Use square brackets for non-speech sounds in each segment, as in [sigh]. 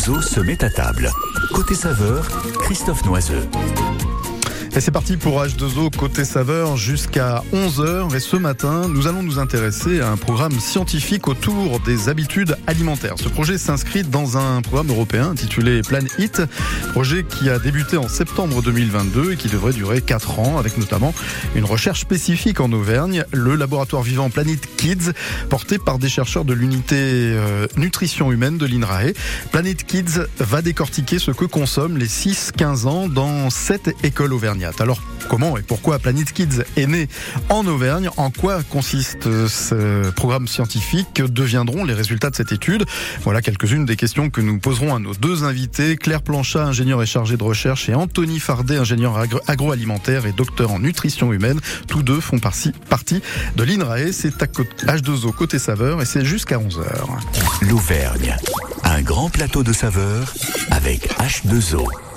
H2O se met à table. Côté saveur, Christophe Noiseux. Et c'est parti pour H2O côté saveur jusqu'à 11h. Et ce matin, nous allons nous intéresser à un programme scientifique autour des habitudes alimentaires. Ce projet s'inscrit dans un programme européen intitulé Plan Eat, projet qui a débuté en septembre 2022 et qui devrait durer 4 ans avec notamment une recherche spécifique en Auvergne, le laboratoire vivant Planet Kids, porté par des chercheurs de l'unité euh, nutrition humaine de l'INRAE. Planet Kids va décortiquer ce que consomment les 6-15 ans dans 7 écoles Alors, comment et pourquoi Planet Kids est né en Auvergne? En quoi consiste ce programme scientifique? Que deviendront les résultats de cette étude? Voilà quelques-unes des questions que nous poserons à nos deux invités. Claire Planchat, ingénieure et chargée de recherche, et Anthony Fardet, ingénieur agroalimentaire et docteur en nutrition humaine. Tous deux font partie de l'INRAE. C'est H2O côté saveur et c'est jusqu'à 11h. L'Auvergne, un grand plateau de saveurs avec H2O.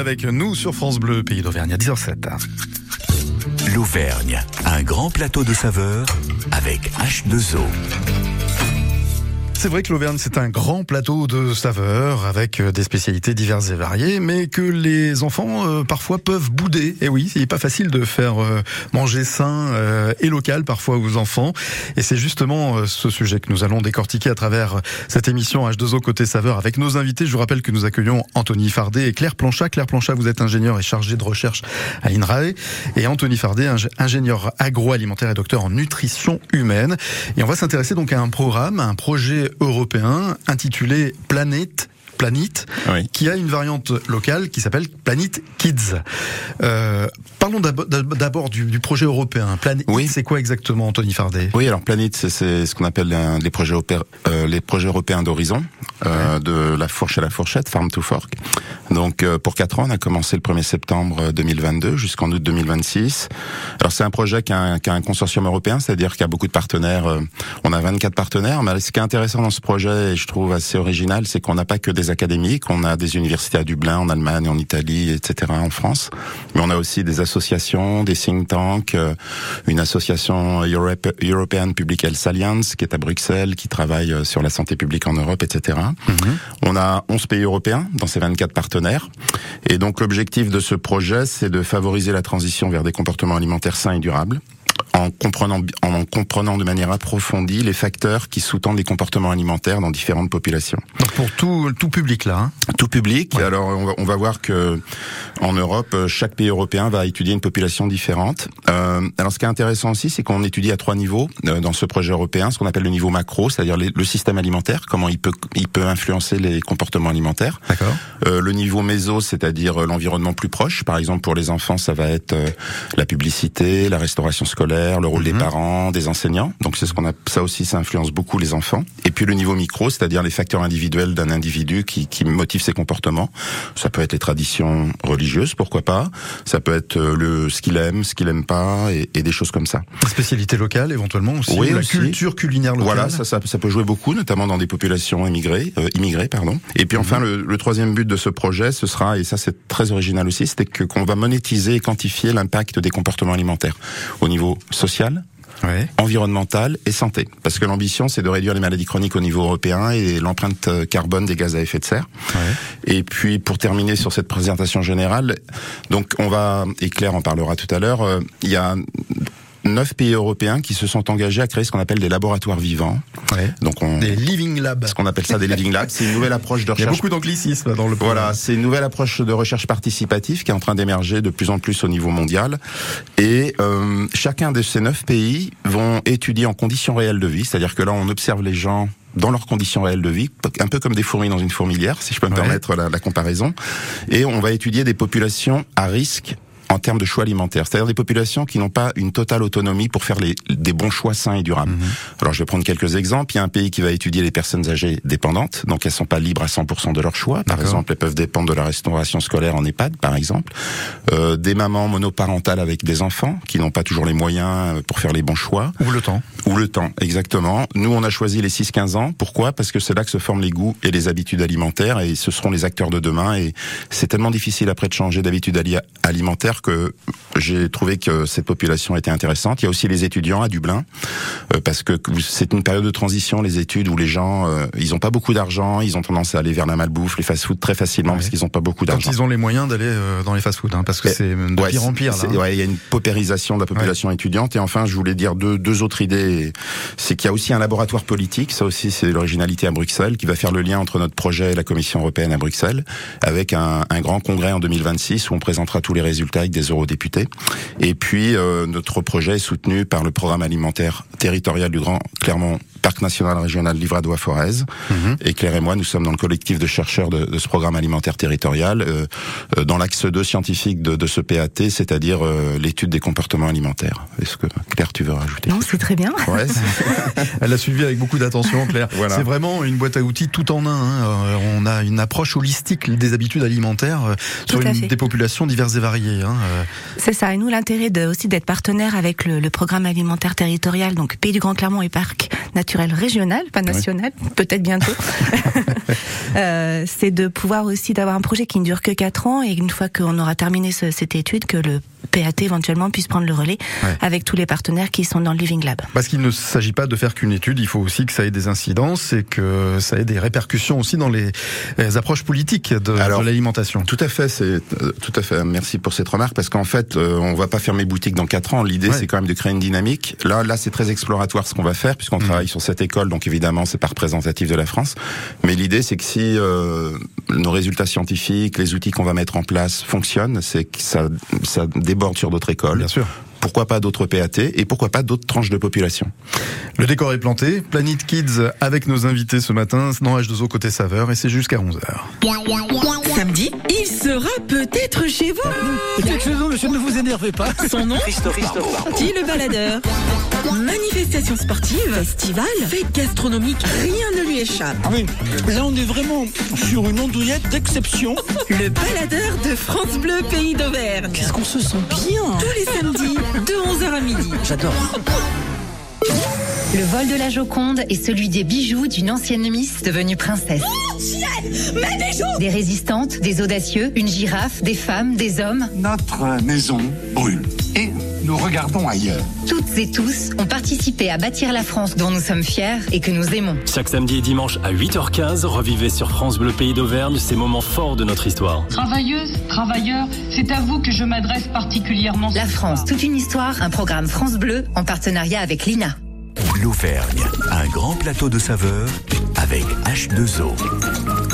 Avec nous sur France Bleu, pays d'Auvergne à 10h07. L'Auvergne, un grand plateau de saveurs avec H2O. C'est vrai que l'Auvergne, c'est un grand plateau de saveurs avec euh, des spécialités diverses et variées, mais que les enfants euh, parfois peuvent bouder. Et oui, c'est pas facile de faire euh, manger sain et local parfois aux enfants. Et c'est justement ce sujet que nous allons décortiquer à travers cette émission H2O côté saveurs avec nos invités. Je vous rappelle que nous accueillons Anthony Fardet et Claire Planchat. Claire Planchat, vous êtes ingénieur et chargé de recherche à l'INRAE. Et Anthony Fardet, ingénieur agroalimentaire et docteur en nutrition humaine. Et on va s'intéresser donc à un programme, un projet européen intitulé Planète Planet, qui a une variante locale qui s'appelle Planet Kids. Euh, parlons d'abord du, du, projet européen. Planet, oui. c'est quoi exactement, Anthony Fardet? Oui, alors Planet, c'est ce qu'on appelle les projets, euh, les projets européens d'horizon, euh, de la fourche à la fourchette, Farm to Fork. Donc euh, pour 4 ans, on a commencé le 1er septembre 2022 jusqu'en août 2026. Alors c'est un projet qui a un, qui a un consortium européen, c'est-à-dire qu'il y a beaucoup de partenaires. On a 24 partenaires, mais ce qui est intéressant dans ce projet, et je trouve assez original, c'est qu'on n'a pas que des académiques, on a des universités à Dublin, en Allemagne, en Italie, etc., en France, mais on a aussi des associations, des think tanks, euh, une association European Public Health Alliance qui est à Bruxelles, qui travaille sur la santé publique en Europe, etc. Mhm. On a 11 pays européens dans ces 24 partenaires. Et donc l'objectif de ce projet, c'est de favoriser la transition vers des comportements alimentaires sains et durables en comprenant, en comprenant de manière approfondie les facteurs qui sous-tendent les comportements alimentaires dans différentes populations. Donc pour tout, tout public là hein Tout public. Alors on va, on va, voir que en Europe, chaque pays européen va étudier une population différente. Euh, alors ce qui est intéressant aussi, c'est qu'on étudie à trois niveaux euh, dans ce projet européen, ce qu'on appelle le niveau macro, c'est-à-dire le système alimentaire, comment il peut, il peut influencer les comportements alimentaires. D'accord. Euh, le niveau méso, c'est-à-dire l'environnement plus proche. Par exemple, pour les enfants, ça va être euh, la publicité, la restauration scolaire le rôle des mhm. parents, des enseignants. Donc c'est ce qu'on a, ça aussi, ça influence beaucoup les enfants. Et puis le niveau micro, c'est-à-dire les facteurs individuels d'un individu qui, qui motive ses comportements. Ça peut être les traditions religieuses, pourquoi pas. Ça peut être euh, le ce qu'il aime, ce qu'il aime pas, et, et, des choses comme ça. La spécialité locale, éventuellement aussi. Oui, la culture culinaire locale. Voilà, ça, ça, ça, peut jouer beaucoup, notamment dans des populations immigrées, euh, immigrées, pardon. Et puis enfin, mhm. le, le, troisième but de ce projet, ce sera, et ça c'est très original aussi, c'est que qu'on va monétiser et quantifier l'impact des comportements alimentaires au niveau social, ouais. environnementale et santé. Parce que l'ambition, c'est de réduire les maladies chroniques au niveau européen et l'empreinte carbone des gaz à effet de serre. Et puis, pour terminer sur cette présentation générale, donc on va, et Claire en parlera tout à l'heure, euh, il y a neuf pays européens qui se sont engagés à créer ce qu'on appelle des laboratoires vivants. Ouais. Donc on, des living labs. Ce qu'on appelle ça des living labs. C'est une nouvelle approche de recherche. Il y a beaucoup d'anglicisme dans le. Voilà, c'est une nouvelle approche de recherche participative qui est en train d'émerger de plus en plus au niveau mondial. Et euh, chacun de ces neuf pays vont étudier en conditions réelles de vie, c'est-à-dire que là on observe les gens dans leurs conditions réelles de vie, un peu comme des fourmis dans une fourmilière, si je peux me ouais. permettre la, la comparaison. Et on va étudier des populations à risque en termes de choix alimentaires, c'est-à-dire des populations qui n'ont pas une totale autonomie pour faire les, des bons choix sains et durables. Mmh. Alors je vais prendre quelques exemples. Il y a un pays qui va étudier les personnes âgées dépendantes, donc elles sont pas libres à 100% de leur choix. Par exemple, elles peuvent dépendre de la restauration scolaire en EHPAD, par exemple. Euh, des mamans monoparentales avec des enfants qui n'ont pas toujours les moyens euh, pour faire les bons choix. Ou le temps. Ou le temps, exactement. Nous, on a choisi les 6-15 ans. Pourquoi? Parce que c'est là que se forment les goûts et les habitudes alimentaires et ce seront les acteurs de demain. Et c'est tellement difficile après de changer d'habitude alimentaire que j'ai trouvé que cette population était intéressante. Il y a aussi les étudiants à Dublin, euh, parce que c'est une période de transition, les études, où les gens, euh, ils ont pas beaucoup d'argent, ils ont tendance à aller vers la malbouffe, les fast-food très facilement, ouais. parce qu'ils ont pas beaucoup d'argent. Quand ils ont les moyens d'aller euh, dans les fast-food, hein, parce que c'est de ouais, pire en pire. Hein. ouais, il y a une paupérisation de la population étudiante. Et enfin, je voulais dire deux, deux autres idées. C'est qu'il y a aussi un laboratoire politique, ça aussi c'est l'originalité à Bruxelles, qui va faire le lien entre notre projet et la Commission européenne à Bruxelles, avec un, un grand congrès en 2026 où on présentera tous les résultats des eurodéputés. Et puis, euh, notre projet est soutenu par le programme alimentaire territorial du Grand Clermont Parc national régional Livradois-Forez. Mmh. Et Claire et moi, nous sommes dans le collectif de chercheurs de, de ce programme alimentaire territorial, euh, euh, dans l'axe 2 scientifique de, de ce PAT, c'est-à-dire euh, l'étude des comportements alimentaires. Est-ce que Claire, tu veux rajouter Non, c'est très bien. Ouais, [laughs] Elle a suivi avec beaucoup d'attention, Claire. [laughs] Voilà. C'est vraiment une boîte à outils tout en un. Hein. On a une approche holistique des habitudes alimentaires sur une, des populations diverses et variées. Hein. C'est ça. Et nous, l'intérêt aussi d'être partenaire avec le, le, programme alimentaire territorial, donc Pays du Grand Clermont et Parc naturel régional, pas national, oui. peut-être bientôt. [laughs] euh, c'est de pouvoir aussi d'avoir un projet qui ne dure que 4 ans et une fois qu'on aura terminé ce, cette étude, que le PAT éventuellement puisse prendre le relais ouais. avec tous les partenaires qui sont dans le Living Lab. Parce qu'il ne s'agit pas de faire qu'une étude, il faut aussi que ça ait des incidences et que ça ait des répercussions aussi dans les, les approches politiques de, de l'alimentation. Tout à fait, c'est euh, tout à fait. Merci pour cette remarque parce qu'en fait, euh, on va pas fermer boutique dans 4 ans. L'idée, ouais. c'est quand même de créer une dynamique. Là, là, c'est très exploratoire ce qu'on va faire puisqu'on mmh. travaille sur cette école, donc évidemment, c'est pas représentatif de la France. Mais l'idée, c'est que si euh, nos résultats scientifiques, les outils qu'on va mettre en place fonctionnent, c'est que ça, ça déborde sur d'autres écoles. Bien sûr pourquoi pas d'autres PAT et pourquoi pas d'autres tranches de population. Le décor est planté, Planet Kids avec nos invités ce matin dans H2O côté saveur et c'est jusqu'à 11h. Samedi, il sera peut-être chez vous. Vous, monsieur, ne vous énervez pas. Son nom Dit le baladeur. Manifestation sportive, festival, fête gastronomique, rien ne lui échappe. Ah oui, là on est vraiment sur une ondouillette d'exception. Le baladeur de France Bleu Pays d'Auvergne. Qu'est-ce qu'on se sent bien Tous les samedis, de 11h à midi. J'adore. Le vol de la Joconde est celui des bijoux d'une ancienne Miss devenue princesse. Mes bijoux Des résistantes, des audacieux, une girafe, des femmes, des hommes. Notre maison brûle et nous regardons ailleurs. Toutes et tous ont participé à bâtir la France dont nous sommes fiers et que nous aimons. Chaque samedi et dimanche à 8h15, revivez sur France Bleu Pays d'Auvergne ces moments forts de notre histoire. Travailleuses, travailleurs, c'est à vous que je m'adresse particulièrement. La ce France, toute une histoire, un programme France Bleu en partenariat avec l'INA. L'Auvergne, un grand plateau de saveurs avec H2O.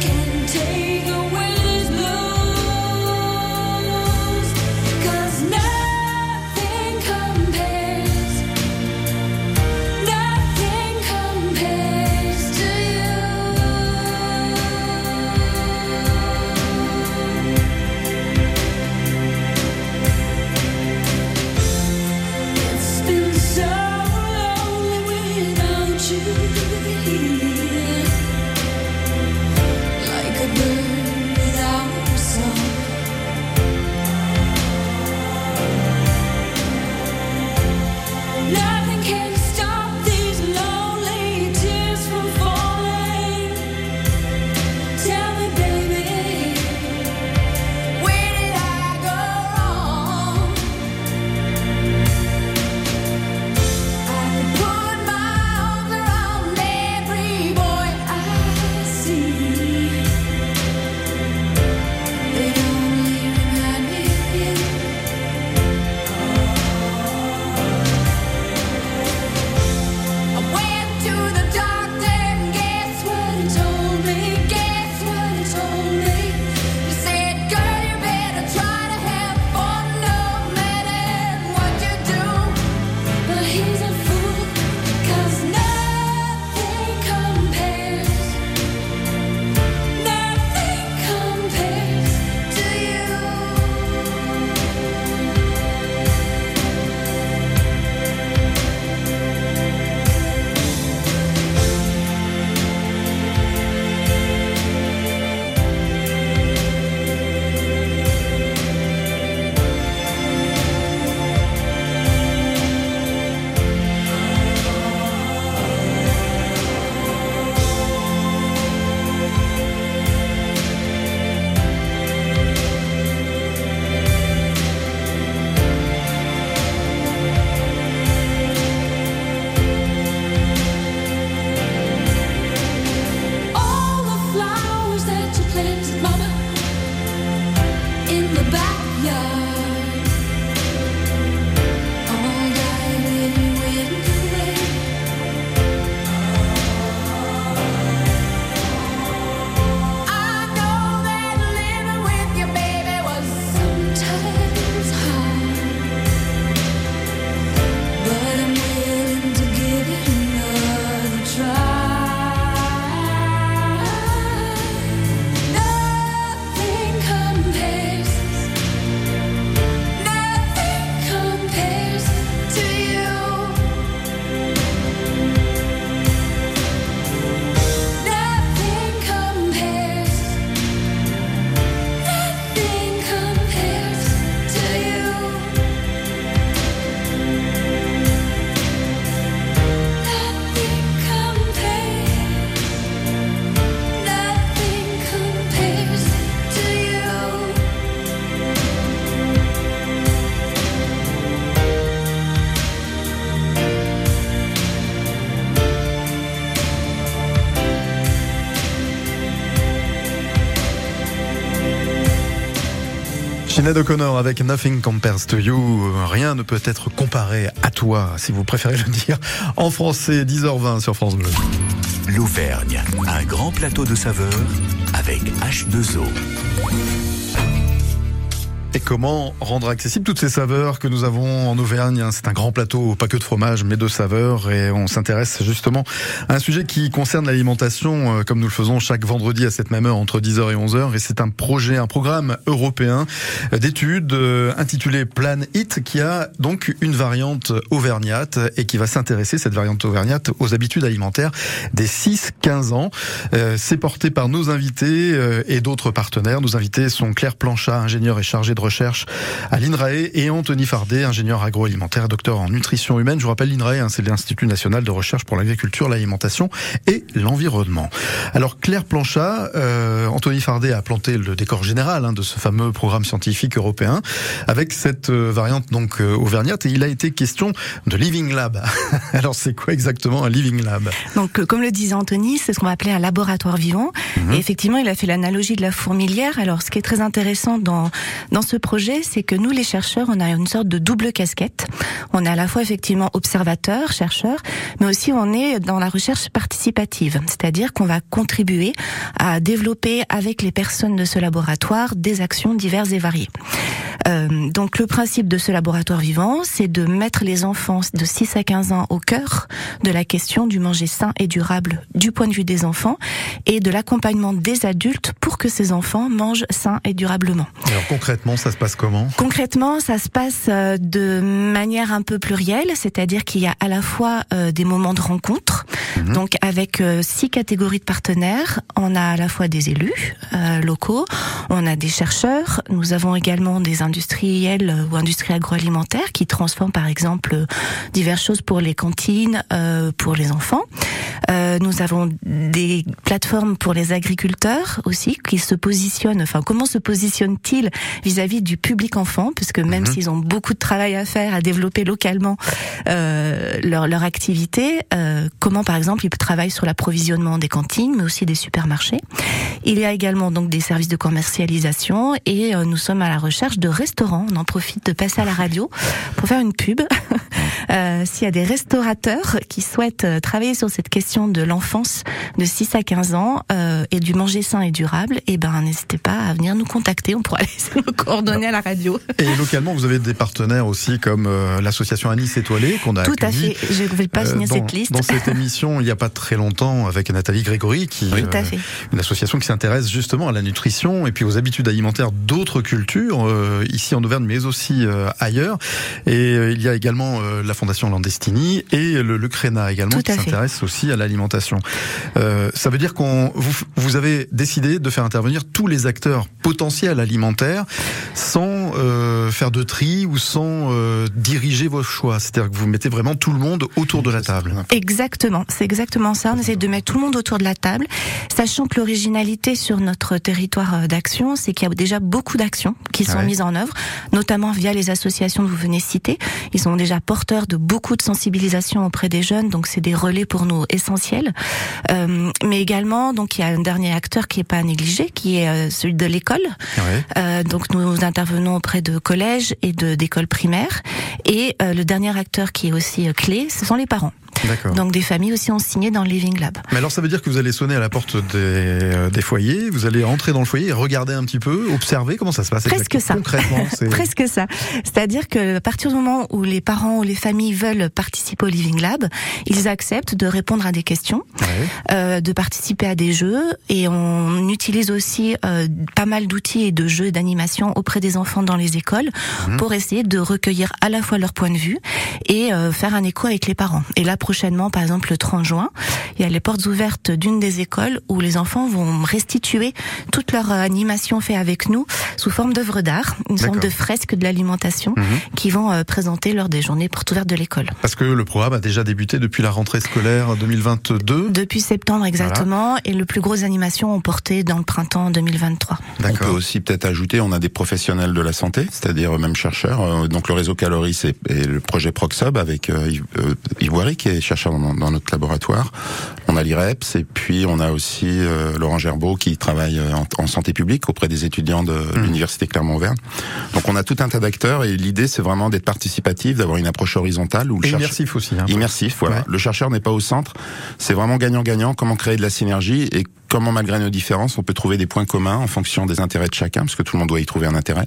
Can Sinead O'Connor avec Nothing Compares to You. Rien ne peut être comparé à toi, si vous préférez le dire. En français, 10h20 sur France Bleu. L'Auvergne, un grand plateau de saveurs avec H2O. Et comment rendre accessible toutes ces saveurs que nous avons en Auvergne hein, C'est un grand plateau, pas que de fromage, mais de saveurs. Et on s'intéresse justement à un sujet qui concerne l'alimentation, euh, comme nous le faisons chaque vendredi à cette même heure, entre 10h et 11h. Et c'est un projet, un programme européen d'études euh, intitulé Plan It, qui a donc une variante auvergnate et qui va s'intéresser, cette variante auvergnate, aux habitudes alimentaires des 6-15 ans. Euh, C'est porté par nos invités et d'autres partenaires. Nos invités sont Claire Planchat, ingénieure et chargée de recherche à l'INRAE, et Anthony Fardet, ingénieur agroalimentaire, docteur en nutrition humaine. Je vous rappelle, l'INRAE, hein, c'est l'Institut national de recherche pour l'agriculture, l'alimentation et l'environnement. Alors Claire Planchat, euh, Anthony Fardet a planté le décor général hein, de ce fameux programme scientifique européen avec cette euh, variante donc euh, auvergnate, et il a été question de Living Lab. [laughs] Alors c'est quoi exactement un Living Lab? Donc, euh, comme le disait Anthony, c'est ce qu'on va appeler un laboratoire vivant. Mhm. Et effectivement, il a fait l'analogie de la fourmilière. Alors, ce qui est très intéressant dans dans ce projet, c'est que nous, les chercheurs, on a une sorte de double casquette. On est à la fois effectivement observateurs, chercheurs, mais aussi on est dans la recherche participative, c'est-à-dire qu'on va contribuer à développer avec les personnes de ce laboratoire des actions diverses et variées. Euh, donc le principe de ce laboratoire vivant, c'est de mettre les enfants de 6 à 15 ans au cœur de la question du manger sain et durable du point de vue des enfants et de l'accompagnement des adultes pour que ces enfants mangent sain et durablement. Alors concrètement, ça se passe comment Concrètement, ça se passe euh, de manière un peu plurielle, c'est-à-dire qu'il y a à la fois euh, des moments de rencontre, donc avec euh, six catégories de partenaires. On a à la fois des élus locaux, on a des chercheurs, nous avons également des industriels ou industries agroalimentaires qui transforment par exemple diverses choses pour les cantines, pour les enfants. Euh, nous avons des plateformes pour les agriculteurs aussi qui se positionnent. Enfin, comment se positionnent-ils vis-à-vis du public enfant Puisque même Mhm. s'ils ont beaucoup de travail à faire, à développer localement euh, leur, leur activité, euh, comment par exemple ils travaillent sur l'approvisionnement des cantines, mais aussi des supermarchés. Il y a également donc des services de commercialisation et euh, nous sommes à la recherche de restaurants. On en profite de passer à la radio pour faire une pub. [laughs] S'il y a des restaurateurs qui souhaitent travailler sur cette question de l'enfance de 6 à 15 ans et du manger sain et durable, eh ben n'hésitez pas à venir nous contacter. On pourra [laughs] laisser nos coordonnées à la radio. Et localement, vous avez des partenaires aussi comme euh, l'association Anis Étoilée qu'on a Tout à fait. Je ne vais pas euh, signer cette liste. Dans cette [laughs] émission, il n'y a pas très longtemps, avec Nathalie Grégory, qui Tout à fait. une association qui s'intéresse justement à la nutrition et puis aux habitudes alimentaires d'autres cultures, euh, ici en Auvergne, mais aussi euh, ailleurs. Et euh, il y a également euh, la Fondation Landestini et le, le CRENA également Tout qui s'intéresse aussi à l'alimentation. Euh, ça veut dire qu'on vous, vous avez décidé de faire intervenir tous les acteurs potentiels alimentaires sans euh, faire de tri ou sans euh, diriger vos choix. C'est-à-dire que vous mettez vraiment tout le monde autour de la table. Exactement, c'est exactement ça. On essaie de mettre tout le monde autour de la table, sachant que l'originalité sur notre territoire euh, d'action, c'est qu'il y a déjà beaucoup d'actions qui sont Ouais. mises en œuvre, notamment via les associations que vous venez citer. Ils sont déjà porteurs de beaucoup de sensibilisation auprès des jeunes, donc c'est des relais pour nous essentiels. Euh, mais également, donc il y a un dernier acteur qui est pas à négliger, qui est celui de l'école. Euh, donc nous intervenons auprès de collèges et d'écoles primaires. Et euh, le dernier acteur qui est aussi euh, clé, ce sont les parents. Donc des familles aussi ont signé dans le Living Lab. Mais alors ça veut dire que vous allez sonner à la porte des, euh, des foyers, vous allez entrer dans le foyer et regarder un petit peu, observer comment ça se passe Presque ça. concrètement. [laughs] c'est- Presque ça. C'est-à-dire que à partir du moment où les parents ou les familles veulent participer au Living Lab, ils acceptent de répondre à des questions, euh, de participer à des jeux, et on utilise aussi euh, pas mal d'outils et de jeux d'animation auprès des enfants dans les écoles Mhm. pour essayer de recueillir à la fois leur point de vue et euh, faire un écho avec les parents. Et là prochainement, par exemple le 30 juin, il y a les portes ouvertes d'une des écoles où les enfants vont restituer toute leur euh, animation fait avec nous sous forme d'œuvres d'art, une sorte de fresques de l'alimentation Mhm. qui vont euh, présenter lors des journées portes ouvertes de l'école. Parce que le programme a déjà débuté depuis la rentrée scolaire 2022. Depuis septembre exactement, et le plus grosses animations ont porté dans le printemps 2023. On peut aussi peut-être ajouter, on a des professionnels de la santé, c'est-à-dire même chercheurs. Euh, Donc le réseau Caloris et, le projet Proxub avec Boiry, qui est des chercheurs dans, dans notre laboratoire. On a l'IREPS et puis on a aussi euh, Laurent Gerbeau qui travaille euh, en, en santé publique auprès des étudiants de l'université Clermont-Auvergne. Donc on a tout un tas d'acteurs et l'idée c'est vraiment d'être participatif, d'avoir une approche horizontale où le Et chercheur- immersif aussi. hein. Immersif, voilà. Ouais. Le chercheur n'est pas au centre. C'est vraiment gagnant-gagnant. Comment créer de la synergie et comment, malgré nos différences, on peut trouver des points communs en fonction des intérêts de chacun, parce que tout le monde doit y trouver un intérêt,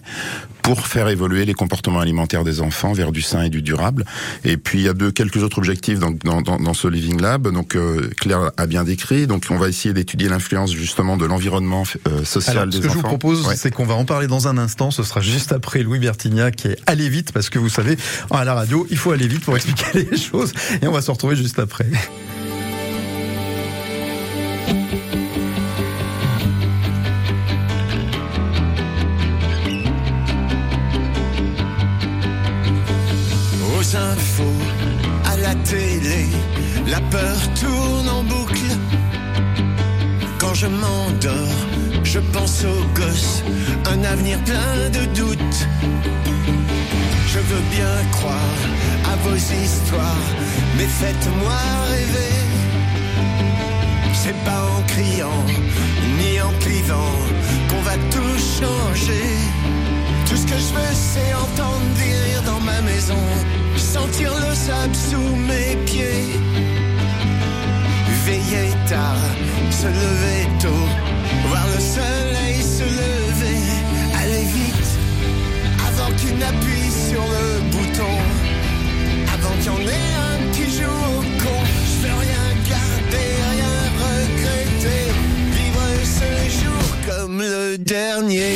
pour faire évoluer les comportements alimentaires des enfants vers du sain et du durable. Et puis il y a deux quelques autres objectifs dans, dans, dans ce Living Lab. Donc euh, Claire a bien décrit. Donc on va essayer d'étudier l'influence justement de l'environnement euh, social Alors, des ce que enfants. je vous propose, Ouais. c'est qu'on va en parler dans un instant. Ce sera juste après Louis Bertignac et Allez vite, parce que vous savez, à la radio, il faut aller vite pour expliquer [laughs] les choses. Et on va se retrouver juste après. À la télé, la peur tourne en boucle. Quand je m'endors, je pense aux gosses, un avenir plein de doutes. Je veux bien croire à vos histoires, mais faites-moi rêver. C'est pas en criant, ni en clivant, qu'on va tout changer. Que je veux, c'est entendre des rires dans ma maison, sentir le sable sous mes pieds. Veiller tard, se lever tôt, voir le soleil se lever, aller vite, avant qu'il n'appuie sur le bouton, avant qu'il y en ait un qui joue au con. Je veux rien garder, rien regretter, vivre ce jour comme le dernier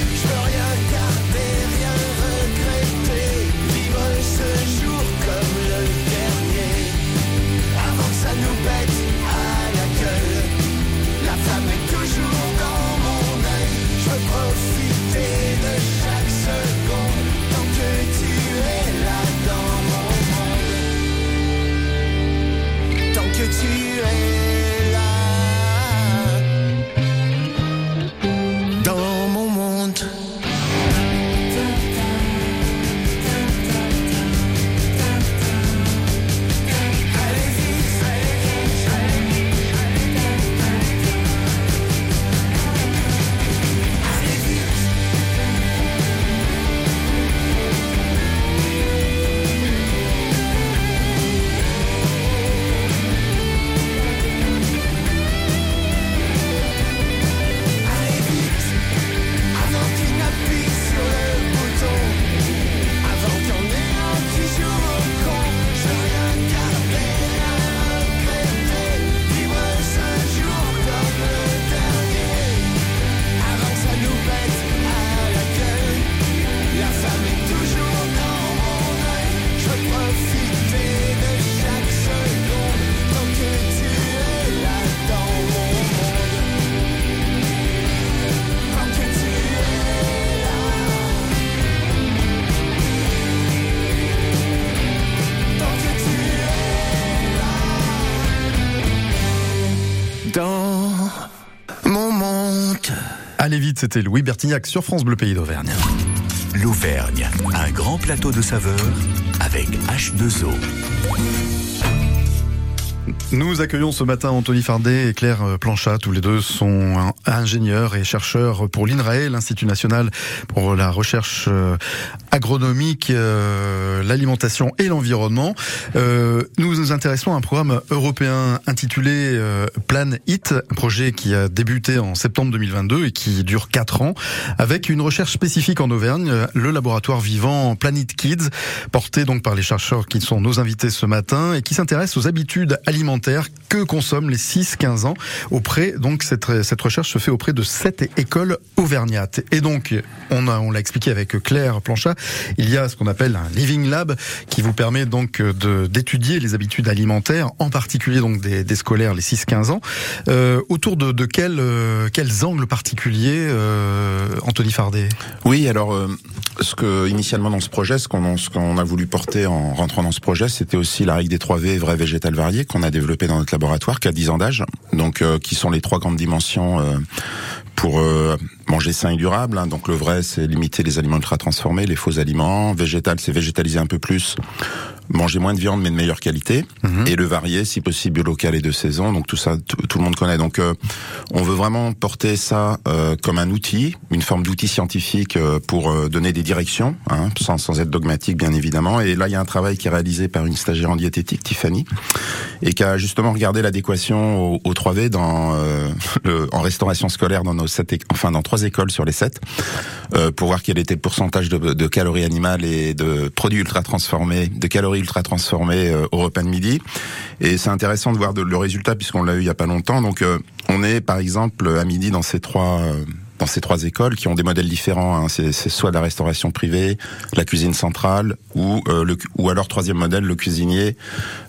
c'était Louis Bertignac sur France Bleu Pays d'Auvergne. L'Auvergne, un grand plateau de saveurs avec H2O. Nous accueillons ce matin Anthony Fardet et Claire euh, Planchat. Tous les deux sont ingénieurs et chercheurs pour l'INRAE, l'Institut national pour la recherche euh, agronomique, euh, l'alimentation et l'environnement. Euh, nous nous intéressons à un programme européen intitulé euh, Plan HIT, un projet qui a débuté en septembre 2022 et qui dure quatre ans, avec une recherche spécifique en Auvergne, euh, le laboratoire vivant Planet Kids, porté donc par les chercheurs qui sont nos invités ce matin et qui s'intéressent aux habitudes alimentaires que consomment les 6-15 ans auprès, donc cette, cette recherche se fait auprès de sept écoles auvergnates. Et donc, on a, on l'a expliqué avec Claire Planchat, il y a ce qu'on appelle un Living Lab qui vous permet donc de, d'étudier les habitudes alimentaires, en particulier donc des, scolaires, les 6-15 ans. Euh, autour de, euh, quels angles particuliers, euh, Anthony Fardet? Oui, alors euh, ce que initialement dans ce projet, ce qu'on a voulu porter en rentrant dans ce projet, c'était aussi la règle des 3 V, vrai végétal varié, qu'on a développé dans notre laboratoire, qui a 10 ans d'âge, donc euh, qui sont les trois grandes dimensions euh, pour euh, manger sain et durable. hein. Donc le vrai, c'est limiter les aliments ultra transformés, les faux aliments. Végétal, c'est végétaliser un peu plus, manger moins de viande mais de meilleure qualité. Et le varié, si possible, local et de saison. Donc tout ça, tout, le monde connaît. Donc euh, on veut vraiment porter ça euh, comme un outil, une forme d'outil scientifique euh, pour euh, donner des directions, hein, sans, sans être dogmatique bien évidemment. Et là, il y a un travail qui est réalisé par une stagiaire en diététique, Tiffany, et qui a justement regardé l'adéquation au, au 3V dans euh, [laughs] le, en restauration scolaire dans nos sept, enfin dans trois écoles sur les sept, euh, pour voir quel était le pourcentage de, de calories animales et de produits ultra transformés, de calories ultra transformées euh, au repas de midi. Et c'est intéressant de voir le résultat puisqu'on l'a eu il y a pas longtemps. Donc euh, on est par exemple à midi dans ces trois euh, dans ces trois écoles qui ont des modèles différents. hein. C'est soit la restauration privée, la cuisine centrale, ou euh, le, ou alors troisième modèle, le cuisinier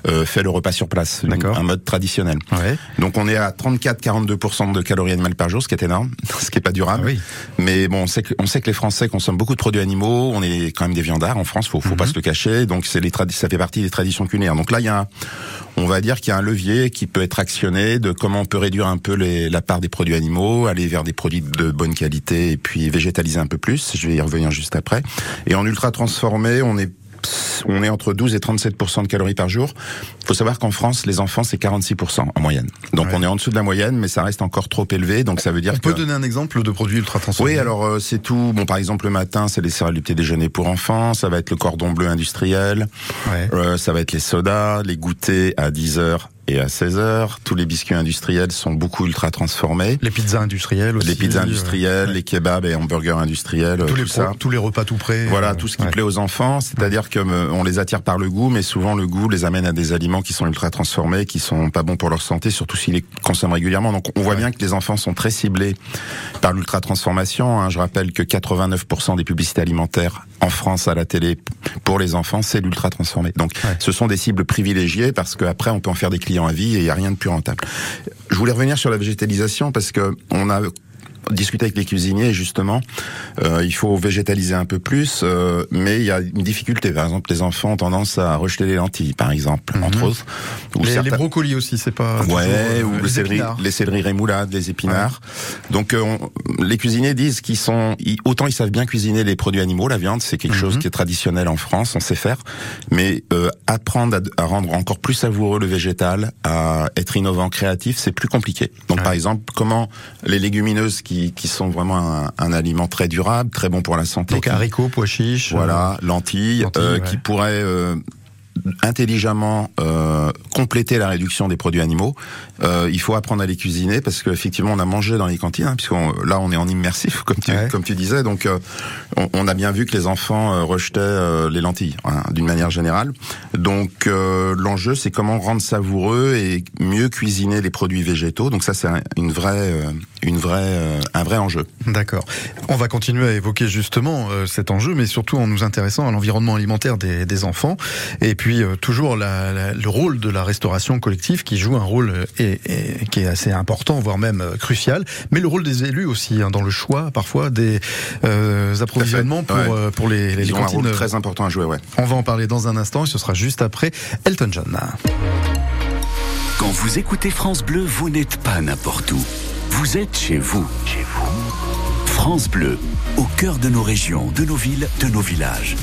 euh, fait le repas sur place, un mode traditionnel. Ouais. Donc on est à 34-42% de calories animales par jour, ce qui est énorme, [laughs] ce qui est pas durable. Ah oui. Mais bon, on sait, que, on sait que les Français consomment beaucoup de produits animaux. On est quand même des viandards en France, faut, faut Mhm. pas se le cacher. Donc c'est les ça fait partie des traditions culinaires. Donc là, il y a, un- on va dire qu'il y a un levier qui peut être actionné de comment on peut réduire un peu la part des produits animaux, aller vers des produits de bonne qualité et puis végétaliser un peu plus. Je vais y revenir juste après. Et en ultra transformé, on est on est entre 12 et 37% de calories par jour. Il faut savoir qu'en France, les enfants, c'est 46 en moyenne. Donc Ouais. on est en dessous de la moyenne, mais ça reste encore trop élevé. Donc ça veut dire On que... peut donner un exemple de produit ultra transformé? Oui, alors euh, c'est tout. Bon, par exemple, le matin, c'est les céréales du petit déjeuner pour enfants. Ça va être le cordon bleu industriel. Ouais. Euh, ça va être les sodas, les goûters à 10 heures et à 16 heures. Tous les biscuits industriels sont beaucoup ultra transformés. Les pizzas industrielles aussi. Les pizzas euh, industrielles, les kebabs et hamburgers industriels, tous tout les, ça. tous les repas tout prêts. Voilà, euh, tout ce qui ouais. plaît aux enfants, c'est-à-dire que euh, on les attire par le goût, mais souvent le goût les amène à des aliments qui sont ultra transformés, qui sont pas bons pour leur santé, surtout s'ils les consomment régulièrement. Donc on voit bien que les enfants sont très ciblés par l'ultra transformation. hein. Je rappelle que 89% des publicités alimentaires en France à la télé pour les enfants, c'est l'ultra transformé. Donc Ouais. ce sont des cibles privilégiées parce qu'après on peut en faire des clients à vie et il y a rien de plus rentable. Je voulais revenir sur la végétalisation parce que on a discuté avec les cuisiniers justement euh, il faut végétaliser un peu plus euh, mais il y a une difficulté par exemple les enfants ont tendance à rejeter les lentilles par exemple entre autres ou Mhm. Les, certains- les brocolis aussi, c'est pas. Ouais, euh, ou le les céleri, les céleris rémoulades, les épinards. Donc, euh, on- les cuisiniers disent qu'ils sont, ils- autant ils savent bien cuisiner les produits animaux, la viande, c'est quelque Mhm. chose qui est traditionnel en France, on sait faire. Mais euh, apprendre à, à rendre encore plus savoureux le végétal, à être innovant, créatif, c'est plus compliqué. Donc, Ouais. par exemple, comment les légumineuses qui, qui sont vraiment un, un aliment très durable, très bon pour la santé, Donc haricots, pois chiches. voilà, lentilles, lentilles, euh, ouais. qui pourraient euh, intelligemment euh, compléter la réduction des produits animaux. Euh, il faut apprendre à les cuisiner parce qu'effectivement on a mangé dans les cantines, hein, puisque là on est en immersif [laughs] comme tu Ouais. comme tu disais. Donc euh, on, on a bien vu que les enfants rejetaient les lentilles hein, d'une manière générale. Donc l'enjeu c'est comment rendre savoureux et mieux cuisiner les produits végétaux. Donc ça c'est un- une vraie une vraie un vrai enjeu. D'accord. On va continuer à évoquer justement cet enjeu, mais surtout en nous intéressant à l'environnement alimentaire des, des enfants. Et puis euh, toujours la- la- le rôle de la restauration collective qui joue un rôle euh, et, et qui est assez important, voire même euh, crucial. Mais le rôle des élus aussi, hein, dans le choix parfois des euh, approvisionnements pour, Ouais. euh, pour les, les, Ils les ont un cantines. rôle très important à jouer, ouais. On va en parler dans un instant et ce sera juste après Elton John. Quand vous écoutez France Bleu, vous n'êtes pas n'importe où. Vous êtes chez vous. Chez vous. France Bleu, au cœur de nos régions, de nos villes, de nos villages.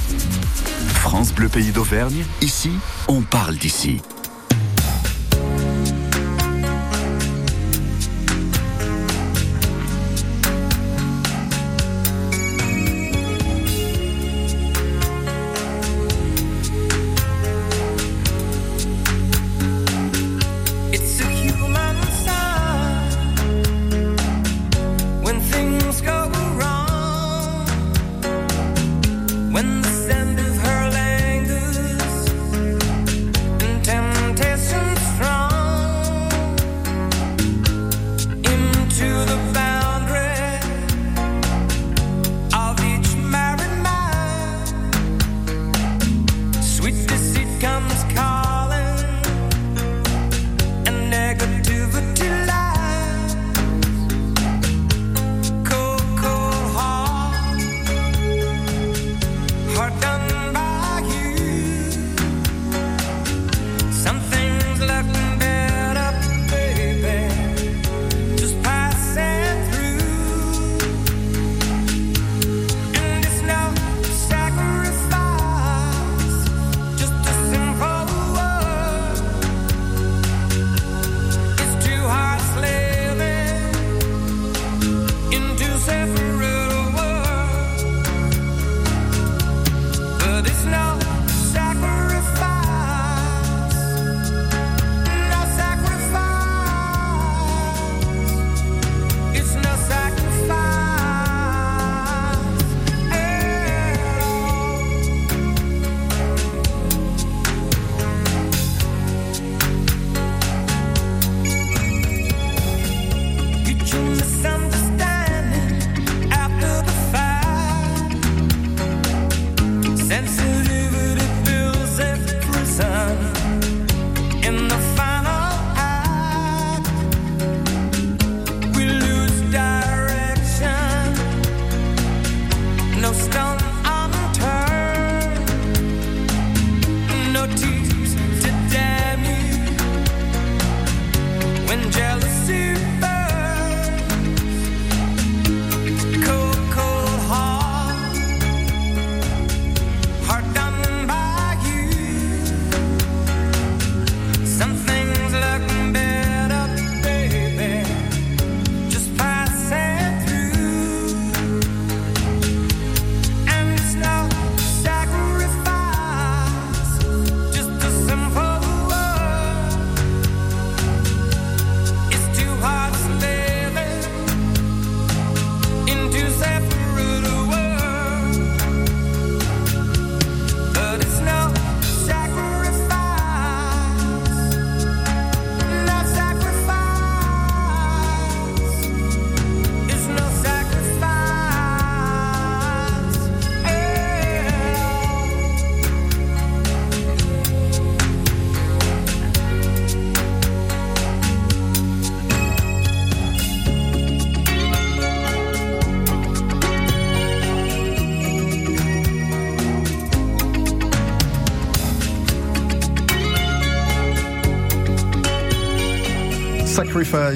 France Bleu Pays d'Auvergne, ici, on parle d'ici.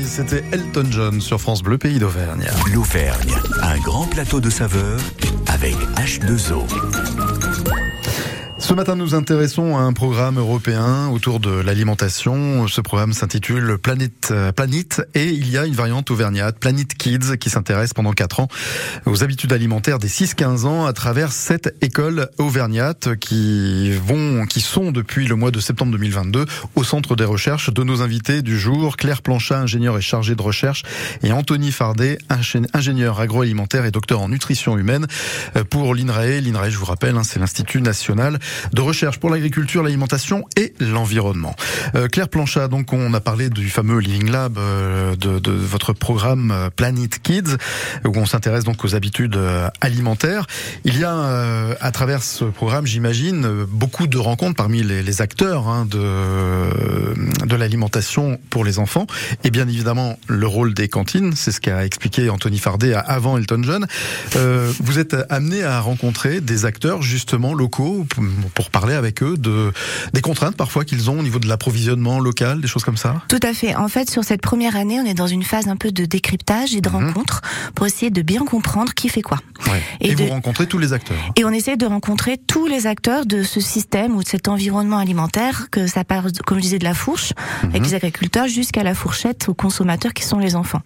C'était Elton John sur France Bleu, pays d'Auvergne. L'Auvergne, un grand plateau de saveurs avec H2O. Ce matin, nous intéressons à un programme européen autour de l'alimentation. Ce programme s'intitule Planète euh, Planète et il y a une variante auvergnate, Planet Kids, qui s'intéresse pendant quatre ans aux habitudes alimentaires des 6-15 ans à travers sept écoles auvergnates qui vont, qui sont depuis le mois de septembre 2022 au centre des recherches de nos invités du jour, Claire Planchat, ingénieure et chargée de recherche, et Anthony Fardet, ingé- ingénieur agroalimentaire et docteur en nutrition humaine euh, pour l'INRAE. L'INRAE, je vous rappelle, hein, c'est l'Institut national de recherche pour l'agriculture, l'alimentation et l'environnement. Euh, Claire Planchat, donc on a parlé du fameux Living Lab euh, de, de votre programme euh, Planet Kids, où on s'intéresse donc aux habitudes euh, alimentaires. Il y a euh, à travers ce programme, j'imagine, euh, beaucoup de rencontres parmi les, les acteurs hein, de, de l'alimentation pour les enfants, et bien évidemment le rôle des cantines, c'est ce qu'a expliqué Anthony Fardet avant Elton John. Vous êtes amené à rencontrer des acteurs justement locaux pour- parler avec eux de des contraintes parfois qu'ils ont au niveau de l'approvisionnement local, des choses comme ça? Tout à fait. En fait, sur cette première année, on est dans une phase un peu de décryptage et de rencontre pour essayer de bien comprendre qui fait quoi. Ouais. Et, Et vous de- rencontrez tous les acteurs. Et on essaie de rencontrer tous les acteurs de ce système ou de cet environnement alimentaire, que ça part, comme je disais, de la fourche, avec les agriculteurs, jusqu'à la fourchette aux consommateurs qui sont les enfants.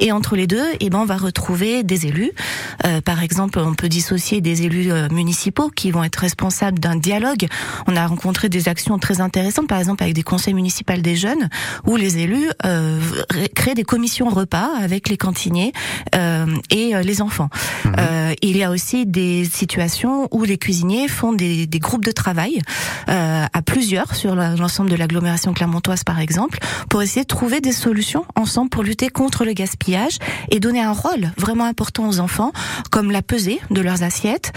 Et entre les deux, eh ben, on va retrouver des élus. Euh, par exemple, on peut dissocier des élus euh, municipaux qui vont être responsables d'un dialogue. On a rencontré des actions très intéressantes, par exemple avec des conseils municipaux des jeunes, où les élus euh, ré- créent des commissions repas avec les cantiniers euh, et euh, les enfants. Euh, il y a aussi des situations où les cuisiniers font des, des groupes de travail à plusieurs sur l'ensemble de l'agglomération clermontoise, par exemple, pour essayer de trouver des solutions ensemble pour lutter contre le gaspillage et donner un rôle vraiment important aux enfants, comme la pesée de leurs assiettes,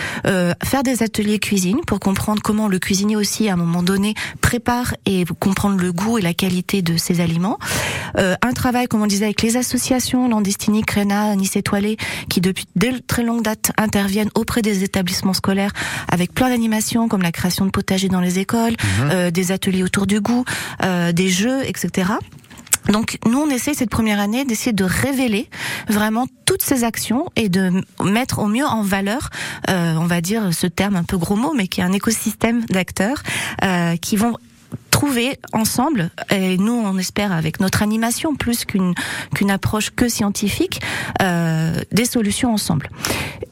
faire des ateliers cuisine pour comprendre comment le cuisinier aussi, à un moment donné, prépare et comprendre le goût et la qualité de ses aliments. Euh, un travail, comme on disait, avec les associations, Landestini, Crena, Nice Étoilé, qui depuis de très longue date interviennent auprès des établissements scolaires avec plein d'animations comme la création de potagers dans les écoles, euh, des ateliers autour du goût, euh, des jeux, etc. Donc nous, on essaie cette première année d'essayer de révéler vraiment toutes ces actions et de mettre au mieux en valeur, euh, on va dire ce terme un peu gros mot, mais qui est un écosystème d'acteurs euh, qui vont trouver ensemble, et nous on espère avec notre animation plus qu'une qu'une approche que scientifique, euh, des solutions ensemble.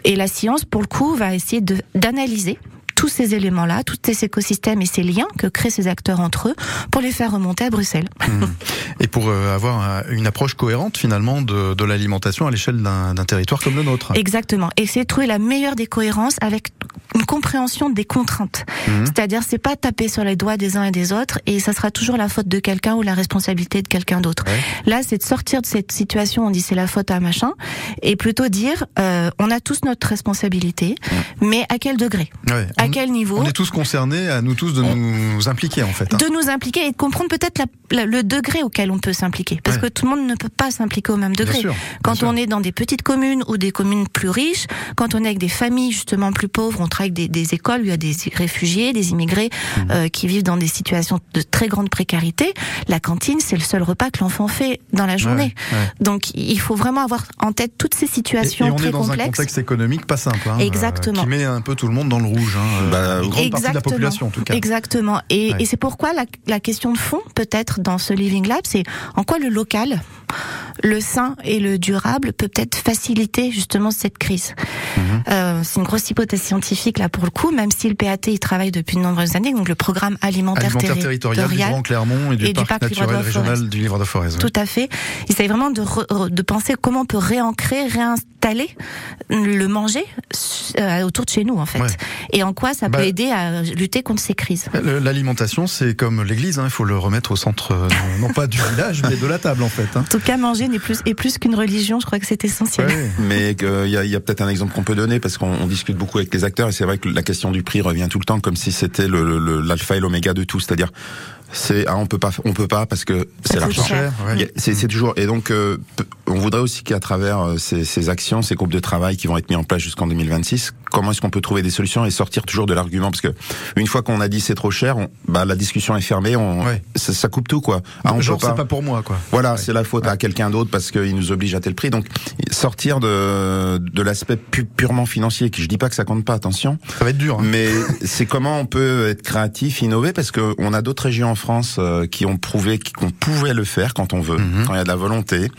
Et la science, pour le coup, va essayer d'analyser tous ces éléments-là, tous ces écosystèmes et ces liens que créent ces acteurs entre eux pour les faire remonter à Bruxelles. [laughs] Et pour euh, avoir une approche cohérente finalement de, de l'alimentation à l'échelle d'un territoire comme le nôtre. Exactement. Essayer de trouver la meilleure des cohérences avec une compréhension des contraintes. Mhm. C'est-à-dire, c'est pas taper sur les doigts des uns et des autres et ça sera toujours la faute de quelqu'un ou la responsabilité de quelqu'un d'autre. Là, c'est de sortir de cette situation, on dit c'est la faute à machin, et plutôt dire, euh, on a tous notre responsabilité, mais à quel degré? Ouais. À On- quel niveau On est tous concernés, à nous tous de nous impliquer en fait. hein. de nous impliquer et de comprendre peut-être le degré auquel on peut s'impliquer. Parce Ouais. que tout le monde ne peut pas s'impliquer au même degré. sûr, quand on est dans des petites communes ou des communes plus riches, quand on est avec des familles justement plus pauvres, on travaille avec des, des écoles où il y a des réfugiés, des immigrés Mmh. euh, qui vivent dans des situations de très grande précarité. La cantine, c'est le seul repas que l'enfant fait dans la journée. Ouais, ouais. Donc il faut vraiment avoir en tête toutes ces Et, situations et on très est dans un contexte économique pas simple. hein, Exactement. euh, qui met un peu tout le monde dans le rouge. Hein, Bah, une grande partie de la population en tout cas. Exactement. Et, Ouais. et c'est pourquoi la, la question de fond, peut-être, dans ce Living Lab, c'est en quoi le local, le sain et le durable peut peut-être faciliter justement cette crise. Mhm. Euh, c'est une grosse hypothèse scientifique là pour le coup, même si le PAT y travaille depuis de nombreuses années, donc le programme alimentaire, Alimentaire territorial du Grand Clermont et du, parc, naturel Livre-de-Forez. régional du Livre de ouais. Tout à fait. Il s'agit vraiment de, re- de penser comment on peut réancrer, réinstaller le manger euh, autour de chez nous en fait. Ouais. Et en quoi ça Bah, peut aider à lutter contre ces crises. L'alimentation, c'est comme l'église, hein, il faut le remettre au centre, non, non pas du village, mais de la table en fait. hein. Tout cas, manger n'est plus, est plus qu'une religion, je crois que c'est essentiel. Ouais. Mais euh, il y a, il y a peut-être un exemple qu'on peut donner parce qu'on on discute beaucoup avec les acteurs et c'est vrai que la question du prix revient tout le temps comme si c'était le- le- le- l'alpha et l'oméga de tout, c'est-à-dire c'est ah, on peut pas on peut pas parce que c'est l'argent. C'est toujours et donc euh, on voudrait aussi qu'à travers euh, ces, ces actions, ces groupes de travail qui vont être mis en place jusqu'en 2026, comment est-ce qu'on peut trouver des solutions et sortir toujours de l'argument? Parce que une fois qu'on a dit c'est trop cher, on- bah la discussion est fermée, on Ouais. ça, ça coupe tout quoi. Ah, on Genre, c'est pas pour moi, quoi. voilà, c'est la faute à quelqu'un d'autre parce qu'il nous oblige à tel prix. Donc sortir de de l'aspect pu- purement financier, qui je dis pas que ça compte pas, attention, Ça va être dur. hein. mais [laughs] c'est comment on peut être créatif, innover, parce que on a d'autres régions en France euh, qui ont prouvé qu'on pouvait le faire quand on veut, Mhm. quand il y a de la volonté.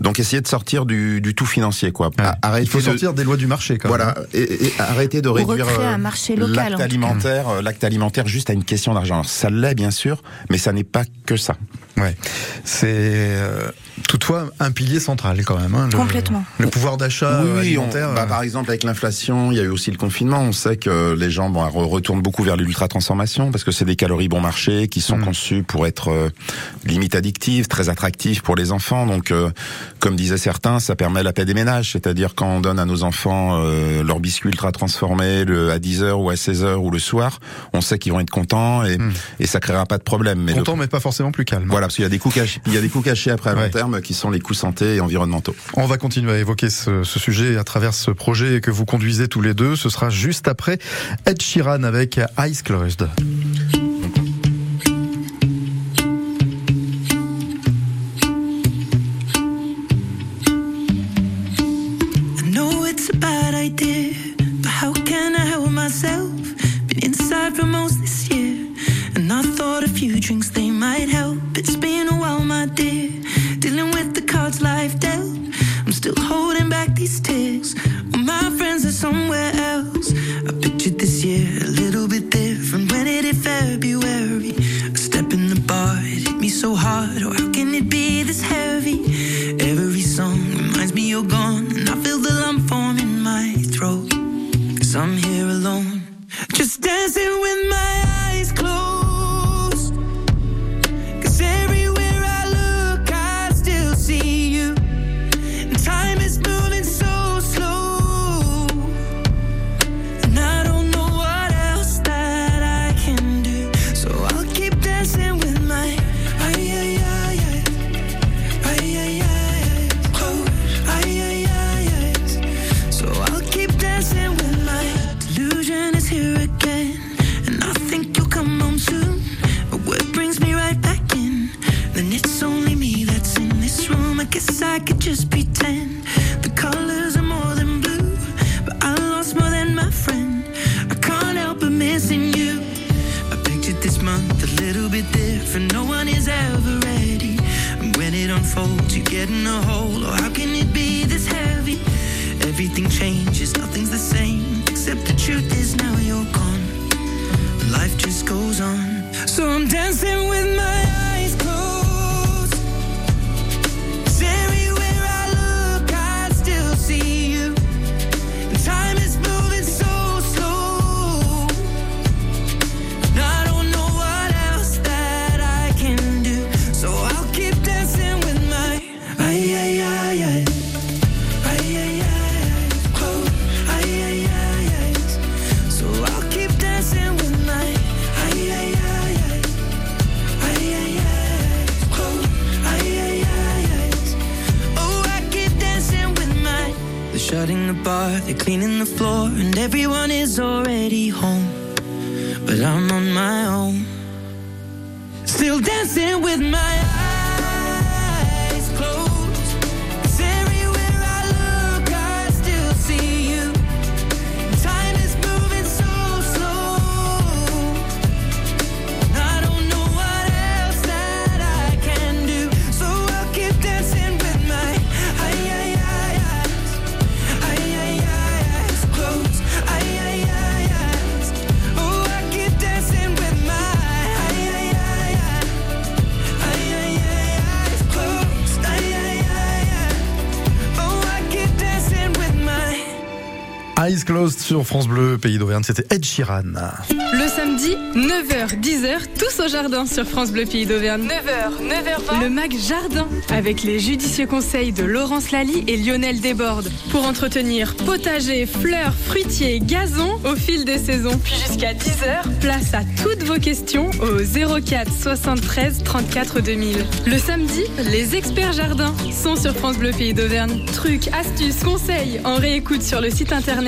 Donc essayer de sortir du, du tout financier, quoi. Ouais. Arrêter Il faut de- sortir des lois du marché, quand voilà, même. et, et arrêter de réduire euh, un marché local, en l'acte alimentaire, euh, l'acte alimentaire juste à une question d'argent. Ça l'est bien sûr, mais ça n'est pas que ça. Ouais. C'est euh, toutefois un pilier central quand même. hein, le, Complètement. Le pouvoir d'achat Oui, on- alimentaire. bah, euh, par exemple avec l'inflation, il y a eu aussi le confinement. On sait que les gens bon, re- retournent beaucoup vers l'ultra transformation parce que c'est des calories bon marché qui sont Mm. conçues pour être euh, limite addictives, très attractives pour les enfants. Donc, euh, comme disaient certains, ça permet la paix des ménages. C'est-à-dire quand on donne à nos enfants euh, leur biscuit ultra transformé le, à 10h ou à 16h ou le soir, on sait qu'ils vont être contents et, Mm. et ça créera pas de problème. Mais le- content, mais pas forcément plus calme. voilà, parce qu'il y a des coûts cachés, il y a des coûts cachés après à long Ouais. Qui sont les coûts santé et environnementaux. On va continuer à évoquer ce, ce sujet à travers ce projet que vous conduisez tous les deux. Ce sera juste après Ed Sheeran avec Eyes Closed. taste it. Dancing Eyes Closed sur France Bleu, pays d'Auvergne, c'était Ed Sheeran. Le samedi, 9h, 10h, tous au jardin sur France Bleu Pays d'Auvergne. 9h, 9h20. Le MAC Jardin, avec les judicieux conseils de Laurence Lally et Lionel Desbordes. Pour entretenir potager, fleurs, fruitiers, gazon au fil des saisons. Puis jusqu'à 10h, place à toutes vos questions au 04 73 34 2000. Le samedi, les experts jardins sont sur France Bleu Pays d'Auvergne. Trucs, astuces, conseils en réécoute sur le site internet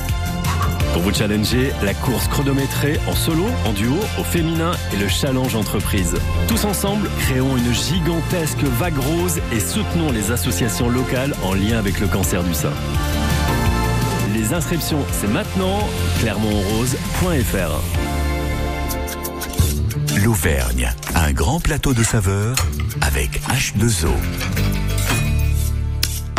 Pour vous challenger, la course chronométrée en solo, en duo, au féminin et le challenge entreprise. Tous ensemble, créons une gigantesque vague rose et soutenons les associations locales en lien avec le cancer du sein. Les inscriptions, c'est maintenant, clermontrose.fr. L'Auvergne, un grand plateau de saveurs avec H2O.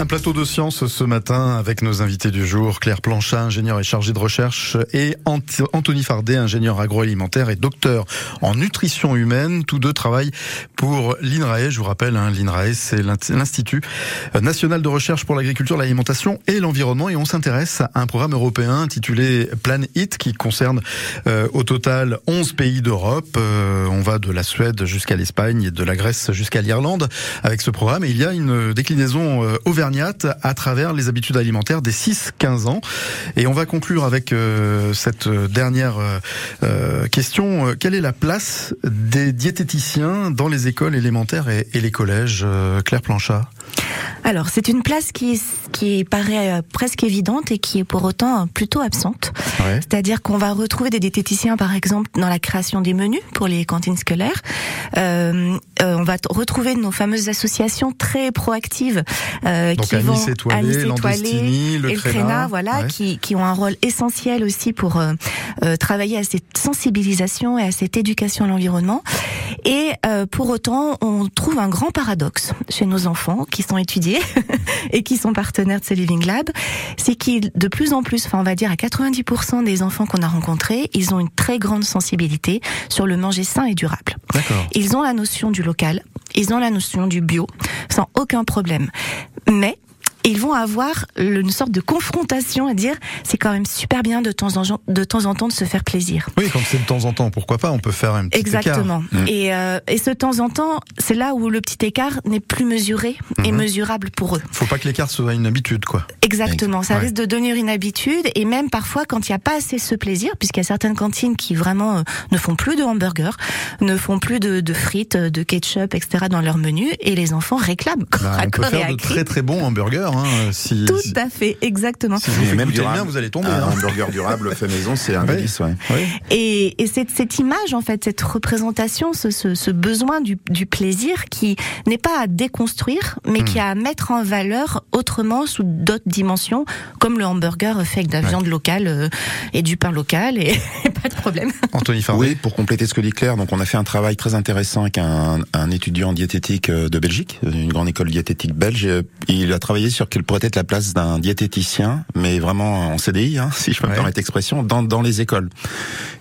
Un plateau de sciences ce matin avec nos invités du jour, Claire Planchat, ingénieure et chargée de recherche, et Ant- Anthony Fardet, ingénieur agroalimentaire et docteur en nutrition humaine. Tous deux travaillent pour l'INRAE. Je vous rappelle, hein, l'INRAE, c'est l'Institut national de recherche pour l'agriculture, l'alimentation et l'environnement. Et on s'intéresse à un programme européen intitulé Plan It qui concerne euh, au total 11 pays d'Europe. Euh, on va de la Suède jusqu'à l'Espagne et de la Grèce jusqu'à l'Irlande avec ce programme. Et il y a une déclinaison euh, à travers les habitudes alimentaires des 6-15 ans. Et on va conclure avec euh, cette dernière euh, euh, question. Euh, Quelle est la place des diététiciens dans les écoles élémentaires et, et les collèges euh, Claire Planchat Alors, c'est une place qui, qui paraît euh, presque évidente et qui est pour autant plutôt absente. Ouais. C'est-à-dire qu'on va retrouver des diététiciens, par exemple, dans la création des menus pour les cantines scolaires. Euh, euh, on va retrouver nos fameuses associations très proactives euh, Donc qui Anis vont Étoilé, Anis Landestini, le et le Créna, voilà, ouais. qui, qui ont un rôle essentiel aussi pour euh, euh, travailler à cette sensibilisation et à cette éducation à l'environnement. Et pour autant, on trouve un grand paradoxe chez nos enfants qui sont étudiés [laughs] et qui sont partenaires de ce Living Lab, c'est qu'ils, de plus en plus, enfin on va dire à 90% des enfants qu'on a rencontrés, ils ont une très grande sensibilité sur le manger sain et durable. Ils ont la notion du local, ils ont la notion du bio, sans aucun problème. Mais Et ils vont avoir une sorte de confrontation à dire c'est quand même super bien de temps en, de temps en temps de se faire plaisir. Oui, quand c'est de temps en temps, pourquoi pas On peut faire un petit Exactement. écart. Et, euh, et ce temps en temps, c'est là où le petit écart n'est plus mesuré et Mhm. mesurable pour eux. Faut pas que l'écart soit une habitude, quoi. Exactement, ça Ouais. risque de devenir une habitude et même parfois quand il n'y a pas assez ce plaisir, puisqu'il y a certaines cantines qui vraiment euh, ne font plus de hamburgers, ne font plus de, de frites, de ketchup, etc. dans leur menu et les enfants réclament [laughs] Bah, à on peut faire à de cri. très très bons hamburgers. Hein, si, Tout si- à fait, exactement. si vous même durable. bien, vous allez tomber. Un hein. hamburger durable fait maison, c'est un délice, ouais. Et, et cette, cette image, en fait, cette représentation, ce, ce, ce besoin du, du plaisir qui n'est pas à déconstruire, mais Hmm. qui a à mettre en valeur autrement sous d'autres dimensions, comme le hamburger fait avec de la viande locale euh, et du pain local, [laughs] et, pas de problème. Anthony Fardet. Oui, pour compléter ce que dit Claire, donc on a fait un travail très intéressant avec un, un étudiant en diététique euh, de Belgique, une grande école diététique belge. Et, euh, Il a travaillé sur quelle pourrait être la place d'un diététicien, mais vraiment en CDI, hein, si je peux me permettre l'expression, dans, dans les écoles.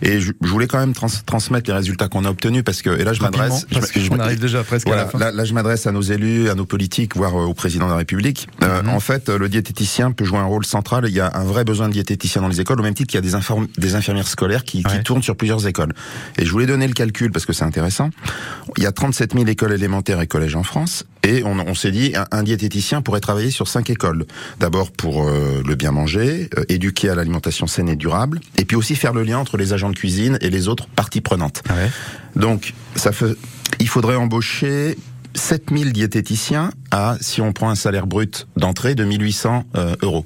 Et je, je voulais quand même trans- transmettre les résultats qu'on a obtenus parce que, et là je m'adresse, parce qu'on arrive déjà presque à la fin. Là, là, je m'adresse à nos élus, à nos politiques, voire euh, au président de la République. Euh, Mhm. En fait, le diététicien peut jouer un rôle central. Il y a un vrai besoin de diététicien dans les écoles, au même titre qu'il y a des infirmières scolaires qui, qui tournent sur plusieurs écoles. Et je voulais donner le calcul parce que c'est intéressant. Il y a 37 000 écoles élémentaires et collèges en France. Et on, on s'est dit, un, un diététicien pourrait travailler sur cinq écoles. D'abord pour euh, le bien manger, euh, éduquer à l'alimentation saine et durable, et puis aussi faire le lien entre les agents de cuisine et les autres parties prenantes. Donc, ça fait, il faudrait embaucher 7000 diététiciens à, si on prend un salaire brut d'entrée, de 1800 euh, euros.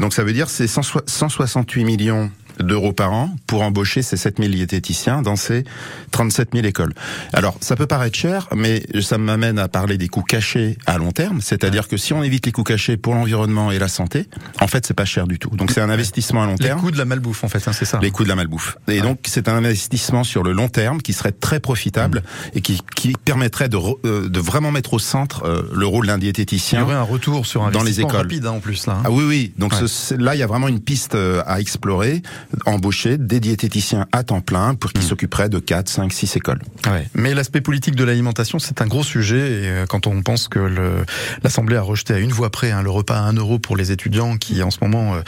Donc ça veut dire c'est 100 168 millions d'euros par an pour embaucher ces 7000 diététiciens dans ces 37 000 écoles. Alors, ça peut paraître cher, mais ça m'amène à parler des coûts cachés à long terme, c'est-à-dire que si on évite les coûts cachés pour l'environnement et la santé, en fait, c'est pas cher du tout. Donc c'est un investissement à long Les terme. coûts de la malbouffe, en fait, hein, c'est ça. Les coûts de la malbouffe. Et donc, c'est un investissement sur le long terme qui serait très profitable et qui, qui permettrait de, re- euh, de vraiment mettre au centre euh, le rôle d'un Il y diététicien aurait un retour sur dans les investissement écoles. rapide, hein, en plus, là. hein. Ah oui, oui. Donc Ouais. ce- c'est- là, il y a vraiment une piste euh, à explorer, embaucher des diététiciens à temps plein pour Hmm. qu'ils s'occuperaient de 4, 5, 6 écoles. Ouais. Mais l'aspect politique de l'alimentation, c'est un gros sujet. Et euh, quand on pense que l'Assemblée a rejeté à une voix près hein, le repas à 1 euro pour les étudiants qui, en ce moment, euh,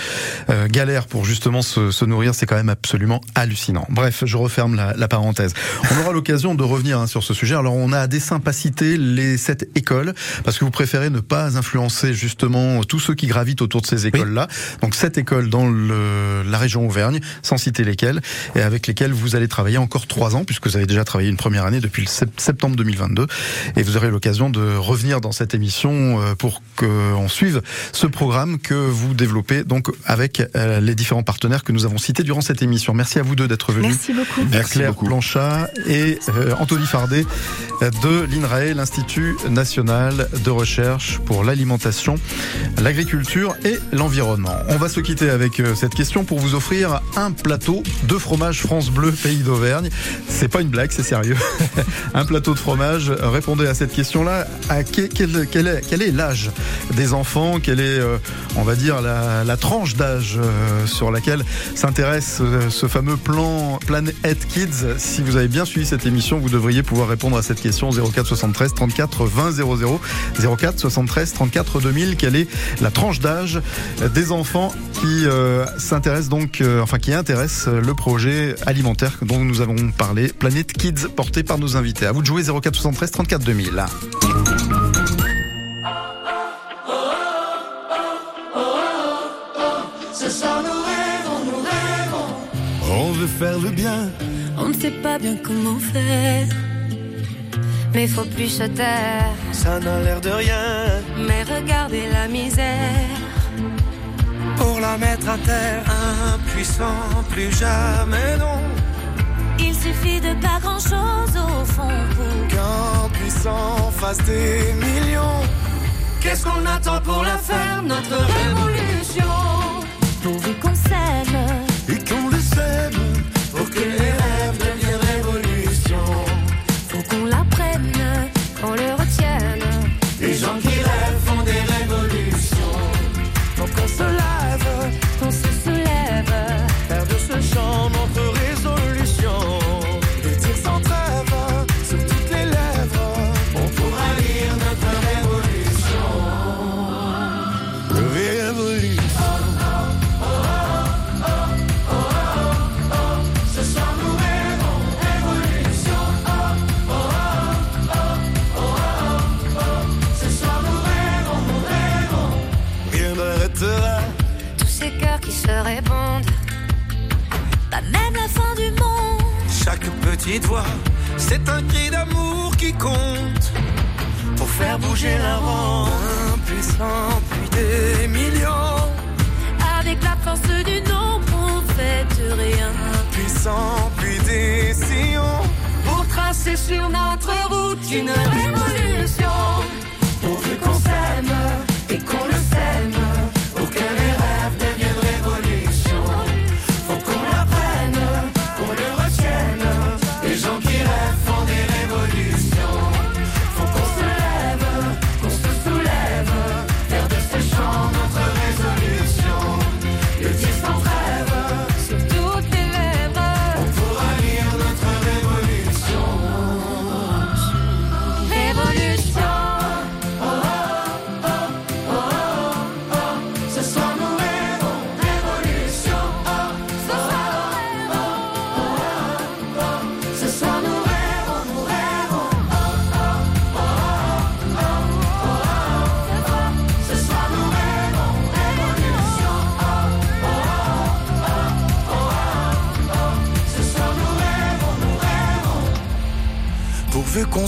euh, galèrent pour justement se, se nourrir, c'est quand même absolument hallucinant. Bref, je referme la, la parenthèse. On aura l'occasion de revenir hein, sur ce sujet. Alors, on a à dessein pas cité les sept écoles parce que vous préférez ne pas influencer justement tous ceux qui gravitent autour de ces écoles-là. Donc, sept écoles dans le, la région Auvergne, sans citer lesquelles, et avec lesquelles vous allez travailler encore trois ans, puisque vous avez déjà travaillé une première année depuis le sept- septembre 2022, et vous aurez l'occasion de revenir dans cette émission euh, pour qu'on suive ce programme que vous développez donc avec euh, les différents partenaires que nous avons cités durant cette émission. Merci à vous deux d'être venus. Merci beaucoup. Merci Claire beaucoup. Planchat et euh, Anthony Fardet de l'INRAE, l'Institut national de recherche pour l'alimentation, l'agriculture et l'environnement. On va se quitter avec cette question pour vous offrir un plateau de fromage France Bleu Pays d'Auvergne. C'est pas une blague, c'est sérieux. [laughs] un plateau de fromage. Répondez à cette question-là. À quel, est, l'âge des enfants? Quelle est, euh, on va dire, la, tranche d'âge euh, sur laquelle s'intéresse euh, ce fameux plan Planet Kids? Si vous avez bien suivi cette émission, vous devriez pouvoir répondre à cette question 04 73 34 20 00 04 73 34 2000. Quelle est la tranche d'âge des enfants qui s'intéressent donc, enfin qui intéressent le projet alimentaire dont nous avons parlé, Planet Kids, porté par nos invités. À vous de jouer 04 73 34 2000. Ce soir nous rêvons, nous rêvons. On veut faire le bien. On ne sait pas bien comment faire. Mais faut plus se taire. Ça n'a l'air de rien. Mais regardez la misère. Pour la mettre à terre, impuissant, plus jamais non. Il suffit de pas grand chose au fond pour Qu'un puissant fasse des millions. Qu'est-ce qu'on attend pour la faire, notre révolution? Pourvu qu'on s'aime Et qu'on le sème pour que petite voix, c'est un cri d'amour qui compte pour faire bouger la ronde. Un puissant, puis des millions. Avec la force du nombre, on fait rien. Puissant, puis des sillons pour tracer sur notre route une révolution.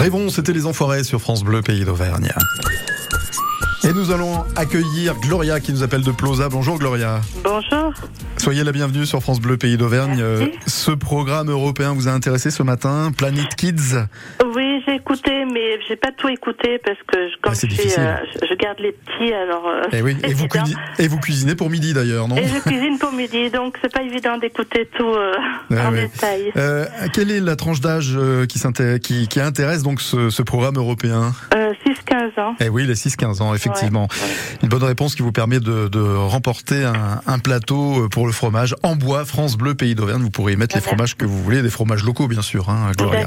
Rêvons, c'était les Enfoirés sur France Bleu, pays d'Auvergne. Et nous allons accueillir Gloria qui nous appelle de Plosa. Bonjour Gloria. Bonjour. Soyez la bienvenue sur France Bleu, pays d'Auvergne. Euh, Ce programme européen vous a intéressé ce matin, Planet Kids. Oui, j'ai écouté, mais j'ai pas tout écouté parce que je, comme Ah, je, suis, euh, je- garde les petits, alors. euh, Et, Eh oui, et, vous et vous cuisinez pour midi d'ailleurs, non Et je cuisine pour midi, donc c'est pas évident d'écouter tout euh, Ouais, en détail. Quelle est la tranche d'âge qui, s'inté- qui, qui intéresse donc ce, ce programme européen Euh, 6-15 ans. Eh oui, les 6-15 ans, effectivement. Une bonne réponse qui vous permet de, de remporter un, un plateau pour le fromage en bois France Bleu Pays d'Auvergne. Vous pourrez y mettre les fromages que vous voulez, des fromages locaux bien sûr, hein, Gloria.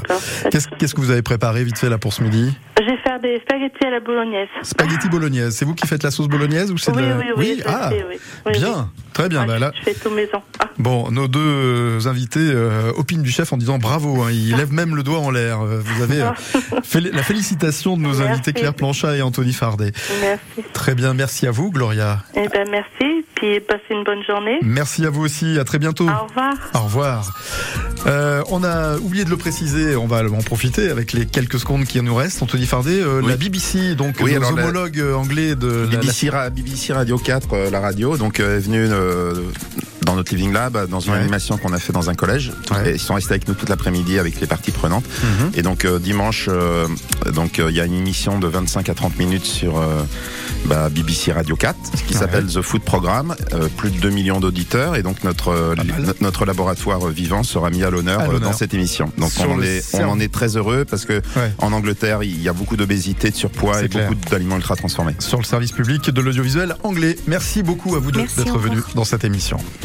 Qu'est-ce qu'est-ce que vous avez préparé vite fait là pour ce midi? Je vais faire des spaghettis à la bolognaise. Spaghetti bolognaise. C'est vous qui faites la sauce bolognaise ou c'est Oui, de la- oui, oui, ah, oui. Oui, bien, très bien. Bah, là, Je fais tout maison. Ah, Bon, nos deux euh, invités euh, opinent du chef en disant bravo. Hein, il lève même le doigt en l'air. Euh, Vous avez euh, [laughs] fait la félicitation de nos Merci. invités Claire Planchat et Anthony Fardet. merci. Très bien, merci à vous, Gloria. Eh ben merci, puis passez une bonne journée. Merci à vous aussi. À très bientôt. Au revoir. Au revoir. Euh, on a oublié de le préciser, on va en profiter avec les quelques secondes qui nous restent. Anthony Fardet, euh, Oui. la BBC, donc Oui, nos la- homologues euh, anglais de la- BBC, Ra- BBC Radio 4, euh, la radio, donc euh, est venue euh, dans notre living lab, dans une Ouais. animation qu'on a fait dans un collège. Et ils sont restés avec nous toute l'après-midi avec les parties prenantes. Mhm. Et donc euh, dimanche, euh, donc euh, il y a une émission de 25 à 30 minutes sur euh, bah, BBC Radio 4, qui Ouais. s'appelle The Food Programme. Euh, plus de 2 millions d'auditeurs et donc notre notre laboratoire vivant sera mis à l'honneur dans cette émission. Donc Sur on en, est, on cerf- en est très heureux parce que Ouais. en Angleterre il y a beaucoup d'obésité, de surpoids et clair. beaucoup d'aliments ultra transformés. sur le service public de l'audiovisuel anglais. Merci beaucoup à vous deux d'être venus dans cette émission.